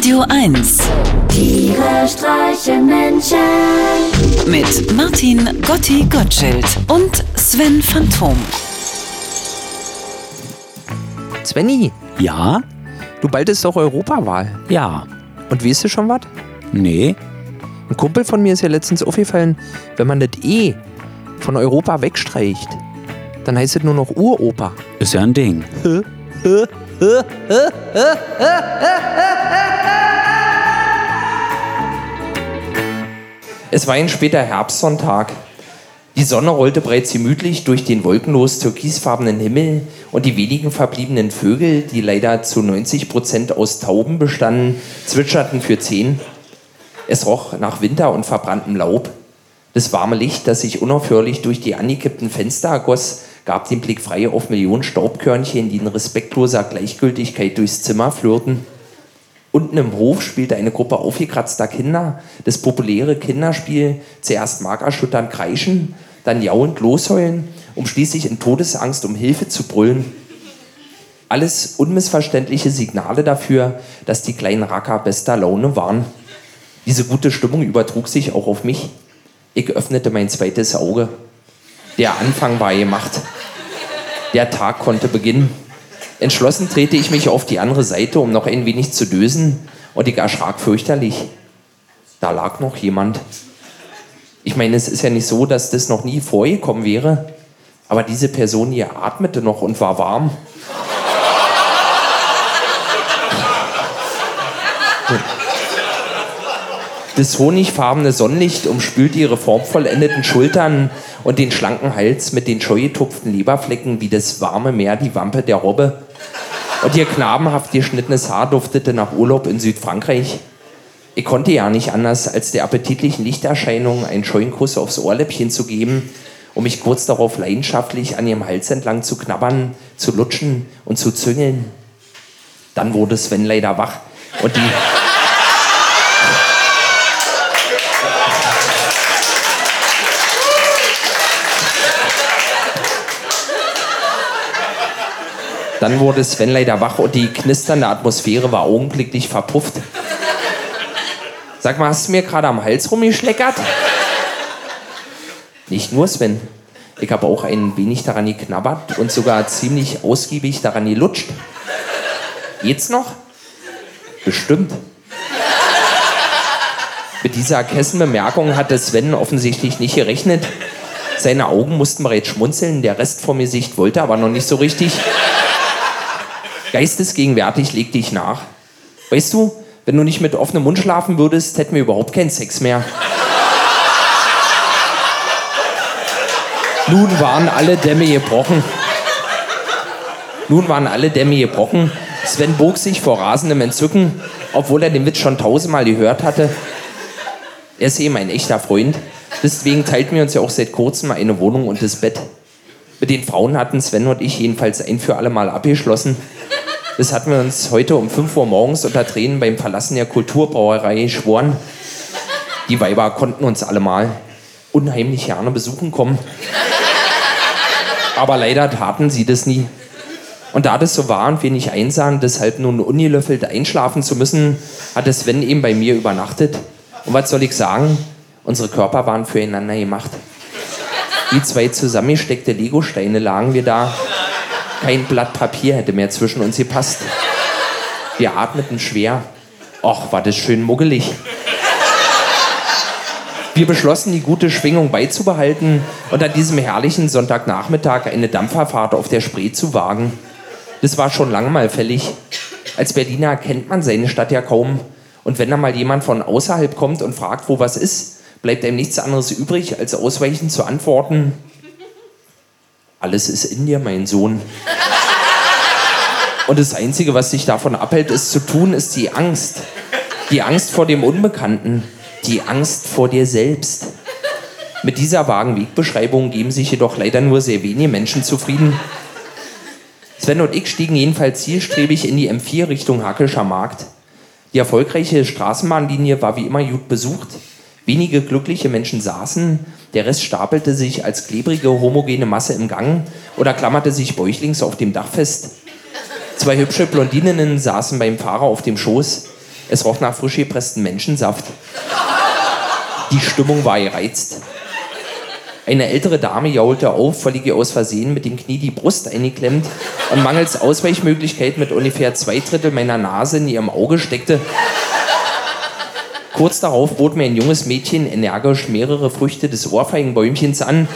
Radio 1 Tiere streichen Menschen. mit Martin Gotti Gottschild und Sven Phantom. Svenny, Ja? du bald ist doch Europawahl. Ja. Und weißt du schon was? Nee. Ein Kumpel von mir ist ja letztens aufgefallen, wenn man das E von Europa wegstreicht, dann heißt es nur noch Uropa. Ist ja ein Ding. Es war ein später Herbstsonntag. Die Sonne rollte bereits gemütlich durch den wolkenlos türkisfarbenen Himmel und die wenigen verbliebenen Vögel, die leider zu 90 Prozent aus Tauben bestanden, zwitscherten für zehn. Es roch nach Winter und verbranntem Laub. Das warme Licht, das sich unaufhörlich durch die angekippten Fenster ergoss, gab den Blick frei auf Millionen Staubkörnchen, die in respektloser Gleichgültigkeit durchs Zimmer flirrten. Unten im Hof spielte eine Gruppe aufgekratzter Kinder das populäre Kinderspiel zuerst markerschütternd kreischen, dann jauend losheulen, um schließlich in Todesangst um Hilfe zu brüllen. Alles unmissverständliche Signale dafür, dass die kleinen Racker bester Laune waren. Diese gute Stimmung übertrug sich auch auf mich. Ich öffnete mein zweites Auge. Der Anfang war gemacht. Der Tag konnte beginnen. Entschlossen drehte ich mich auf die andere Seite, um noch ein wenig zu dösen, und ich erschrak fürchterlich. Da lag noch jemand. Ich meine, es ist ja nicht so, dass das noch nie vorgekommen wäre, aber diese Person hier atmete noch und war warm. Das honigfarbene Sonnenlicht umspülte ihre formvollendeten Schultern und den schlanken Hals mit den scheu getupften Leberflecken wie das warme Meer die Wampe der Robbe. Und ihr knabenhaft geschnittenes Haar duftete nach Urlaub in Südfrankreich. Ich konnte ja nicht anders, als der appetitlichen Lichterscheinung einen scheuen Kuss aufs Ohrläppchen zu geben, um mich kurz darauf leidenschaftlich an ihrem Hals entlang zu knabbern, zu lutschen und zu züngeln. Dann wurde Sven leider wach und die... Dann wurde Sven leider wach und die knisternde Atmosphäre war augenblicklich verpufft. Sag mal, hast du mir gerade am Hals rumgeschleckert? Nicht nur Sven. Ich habe auch ein wenig daran geknabbert und sogar ziemlich ausgiebig daran gelutscht. Jetzt noch? Bestimmt. Mit dieser Kessenbemerkung hatte Sven offensichtlich nicht gerechnet. Seine Augen mussten bereits schmunzeln, der Rest vom Gesicht wollte aber noch nicht so richtig. Geistesgegenwärtig legte ich nach. Weißt du, wenn du nicht mit offenem Mund schlafen würdest, hätten wir überhaupt keinen Sex mehr. Nun waren alle Dämme gebrochen. Nun waren alle Dämme gebrochen. Sven bog sich vor rasendem Entzücken, obwohl er den Witz schon tausendmal gehört hatte. Er ist eben ein echter Freund. Deswegen teilten wir uns ja auch seit kurzem eine Wohnung und das Bett. Mit den Frauen hatten Sven und ich jedenfalls ein für alle Mal abgeschlossen. Das hatten wir uns heute um 5 Uhr morgens unter Tränen beim Verlassen der Kulturbrauerei geschworen. Die Weiber konnten uns alle mal unheimlich gerne besuchen kommen. Aber leider taten sie das nie. Und da das so war und wir nicht einsahen, deshalb nun ungelöffelt einschlafen zu müssen, hatte Sven eben bei mir übernachtet. Und was soll ich sagen? Unsere Körper waren füreinander gemacht. Wie zwei zusammengesteckte Legosteine lagen wir da. Kein Blatt Papier hätte mehr zwischen uns gepasst. Wir atmeten schwer. Och, war das schön muggelig. Wir beschlossen, die gute Schwingung beizubehalten und an diesem herrlichen Sonntagnachmittag eine Dampferfahrt auf der Spree zu wagen. Das war schon lange mal fällig. Als Berliner kennt man seine Stadt ja kaum. Und wenn da mal jemand von außerhalb kommt und fragt, wo was ist, bleibt einem nichts anderes übrig, als ausweichend zu antworten: Alles ist in dir, mein Sohn. Und das Einzige, was dich davon abhält, es zu tun, ist die Angst. Die Angst vor dem Unbekannten. Die Angst vor dir selbst. Mit dieser vagen Wegbeschreibung geben sich jedoch leider nur sehr wenige Menschen zufrieden. Sven und ich stiegen jedenfalls zielstrebig in die M4 Richtung Hackelscher Markt. Die erfolgreiche Straßenbahnlinie war wie immer gut besucht. Wenige glückliche Menschen saßen, der Rest stapelte sich als klebrige, homogene Masse im Gang oder klammerte sich bäuchlings auf dem Dach fest. Zwei hübsche Blondininnen saßen beim Fahrer auf dem Schoß. Es roch nach frisch gepressten Menschensaft. Die Stimmung war gereizt. Eine ältere Dame jaulte auf, weil ihr aus Versehen mit dem Knie die Brust eingeklemmt und mangels Ausweichmöglichkeit mit ungefähr zwei Drittel meiner Nase in ihrem Auge steckte. Kurz darauf bot mir ein junges Mädchen energisch mehrere Früchte des Ohrfeigenbäumchens an,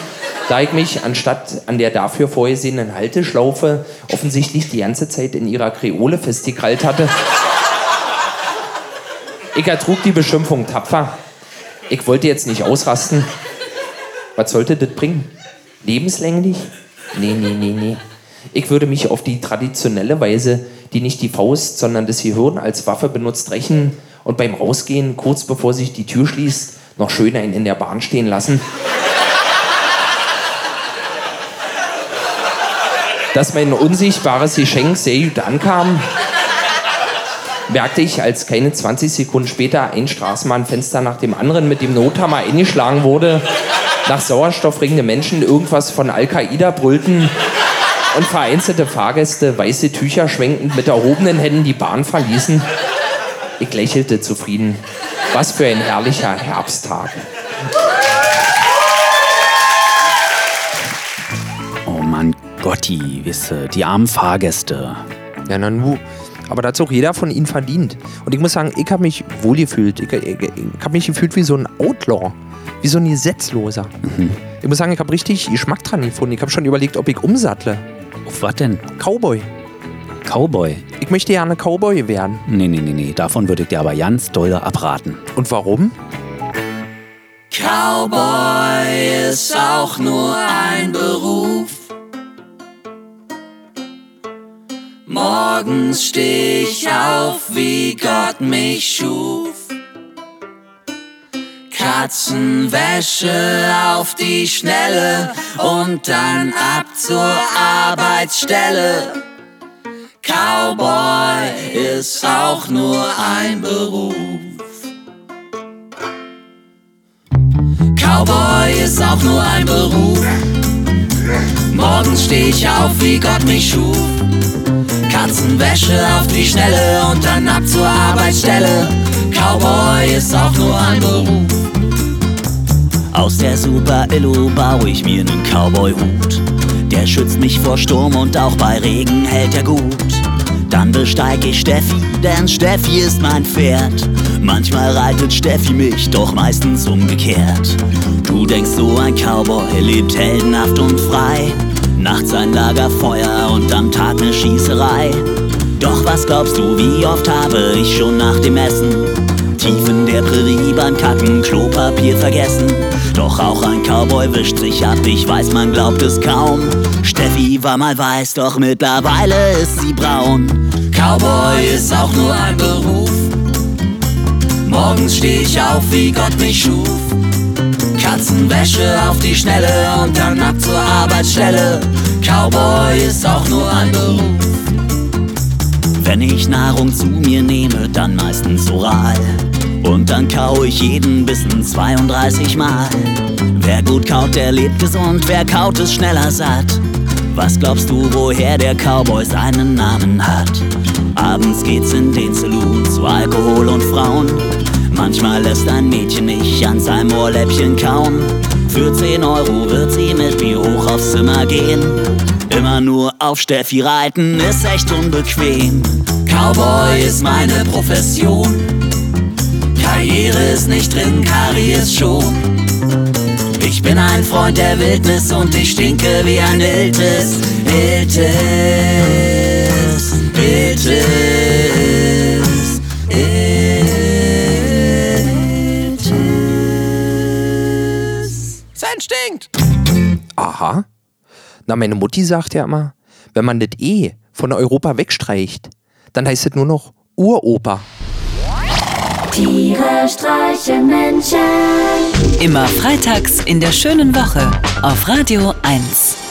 da ich mich anstatt an der dafür vorgesehenen Halteschlaufe offensichtlich die ganze Zeit in ihrer Kreole festgekrallt hatte. Ich ertrug die Beschimpfung tapfer. Ich wollte jetzt nicht ausrasten. Was sollte das bringen? Lebenslänglich? Nee, nee, nee, nee. Ich würde mich auf die traditionelle Weise, die nicht die Faust, sondern das Gehirn als Waffe benutzt, rächen und beim Rausgehen, kurz bevor sich die Tür schließt, noch schön einen in der Bahn stehen lassen. Dass mein unsichtbares Geschenk sehr gut ankam, merkte ich, als keine 20 Sekunden später ein Straßenbahnfenster nach dem anderen mit dem Nothammer eingeschlagen wurde, nach Sauerstoff ringende Menschen irgendwas von Al-Qaida brüllten und vereinzelte Fahrgäste weiße Tücher schwenkend mit erhobenen Händen die Bahn verließen. Ich lächelte zufrieden. Was für ein herrlicher Herbsttag. Oh Mann, Gotti, wisse, die armen Fahrgäste. Ja, na nu. Aber da hat auch jeder von ihnen verdient. Und ich muss sagen, ich habe mich wohlgefühlt. Ich, ich, ich habe mich gefühlt wie so ein Outlaw. Wie so ein Gesetzloser. Mhm. Ich muss sagen, ich habe richtig Geschmack dran gefunden. Ich habe schon überlegt, ob ich umsattle. Auf was denn? Cowboy. Cowboy? Ich möchte gerne Cowboy werden. Nee, nee, nee, nee. Davon würde ich dir aber ganz doll abraten. Und warum? Cowboy ist auch nur ein Beruf. Morgens steh ich auf, wie Gott mich schuf. Katzenwäsche auf die Schnelle und dann ab zur Arbeitsstelle. Cowboy ist auch nur ein Beruf. Cowboy ist auch nur ein Beruf. Morgens steh ich auf, wie Gott mich schuf. Katzenwäsche auf die Schnelle und dann ab zur Arbeitsstelle. Cowboy ist auch nur ein Beruf. Aus der Super Illu baue ich mir nen Cowboy-Hut. Der schützt mich vor Sturm und auch bei Regen hält er gut. Dann besteig ich Steffi, denn Steffi ist mein Pferd. Manchmal reitet Steffi mich, doch meistens umgekehrt. Du denkst, so ein Cowboy lebt heldenhaft und frei. Nachts ein Lagerfeuer und am Tag ne Schießerei. Doch was glaubst du, wie oft habe ich schon nach dem Essen tief in der Prärie beim Kacken Klopapier vergessen? Doch auch ein Cowboy wischt sich ab, ich weiß, man glaubt es kaum. Steffi war mal weiß, doch mittlerweile ist sie braun. Cowboy ist auch nur ein Beruf. Morgens steh ich auf, wie Gott mich schuf. Katzenwäsche auf die Schnelle und dann ab zur Arbeitsstelle. Cowboy ist auch nur ein Beruf. Wenn ich Nahrung zu mir nehme, dann meistens oral. Und dann kau ich jeden Bissen 32 Mal. Wer gut kaut, der lebt gesund, wer kaut, ist schneller satt. Was glaubst du, woher der Cowboy seinen Namen hat? Abends geht's in den Saloon zu Alkohol und Frauen. Manchmal lässt ein Mädchen nicht an seinem Ohrläppchen kauen. Für 10 Euro wird sie mit mir hoch aufs Zimmer gehen. Immer nur auf Steffi reiten ist echt unbequem. Cowboy ist meine Profession. Karriere ist nicht drin, Kari ist schon. Ich bin ein Freund der Wildnis und ich stinke wie ein Iltis. Iltis, Iltis, Na, meine Mutti sagt ja immer, wenn man das E von Europa wegstreicht, dann heißt es nur noch Uropa. Tiere streichen Menschen. Immer freitags in der schönen Woche auf Radio 1.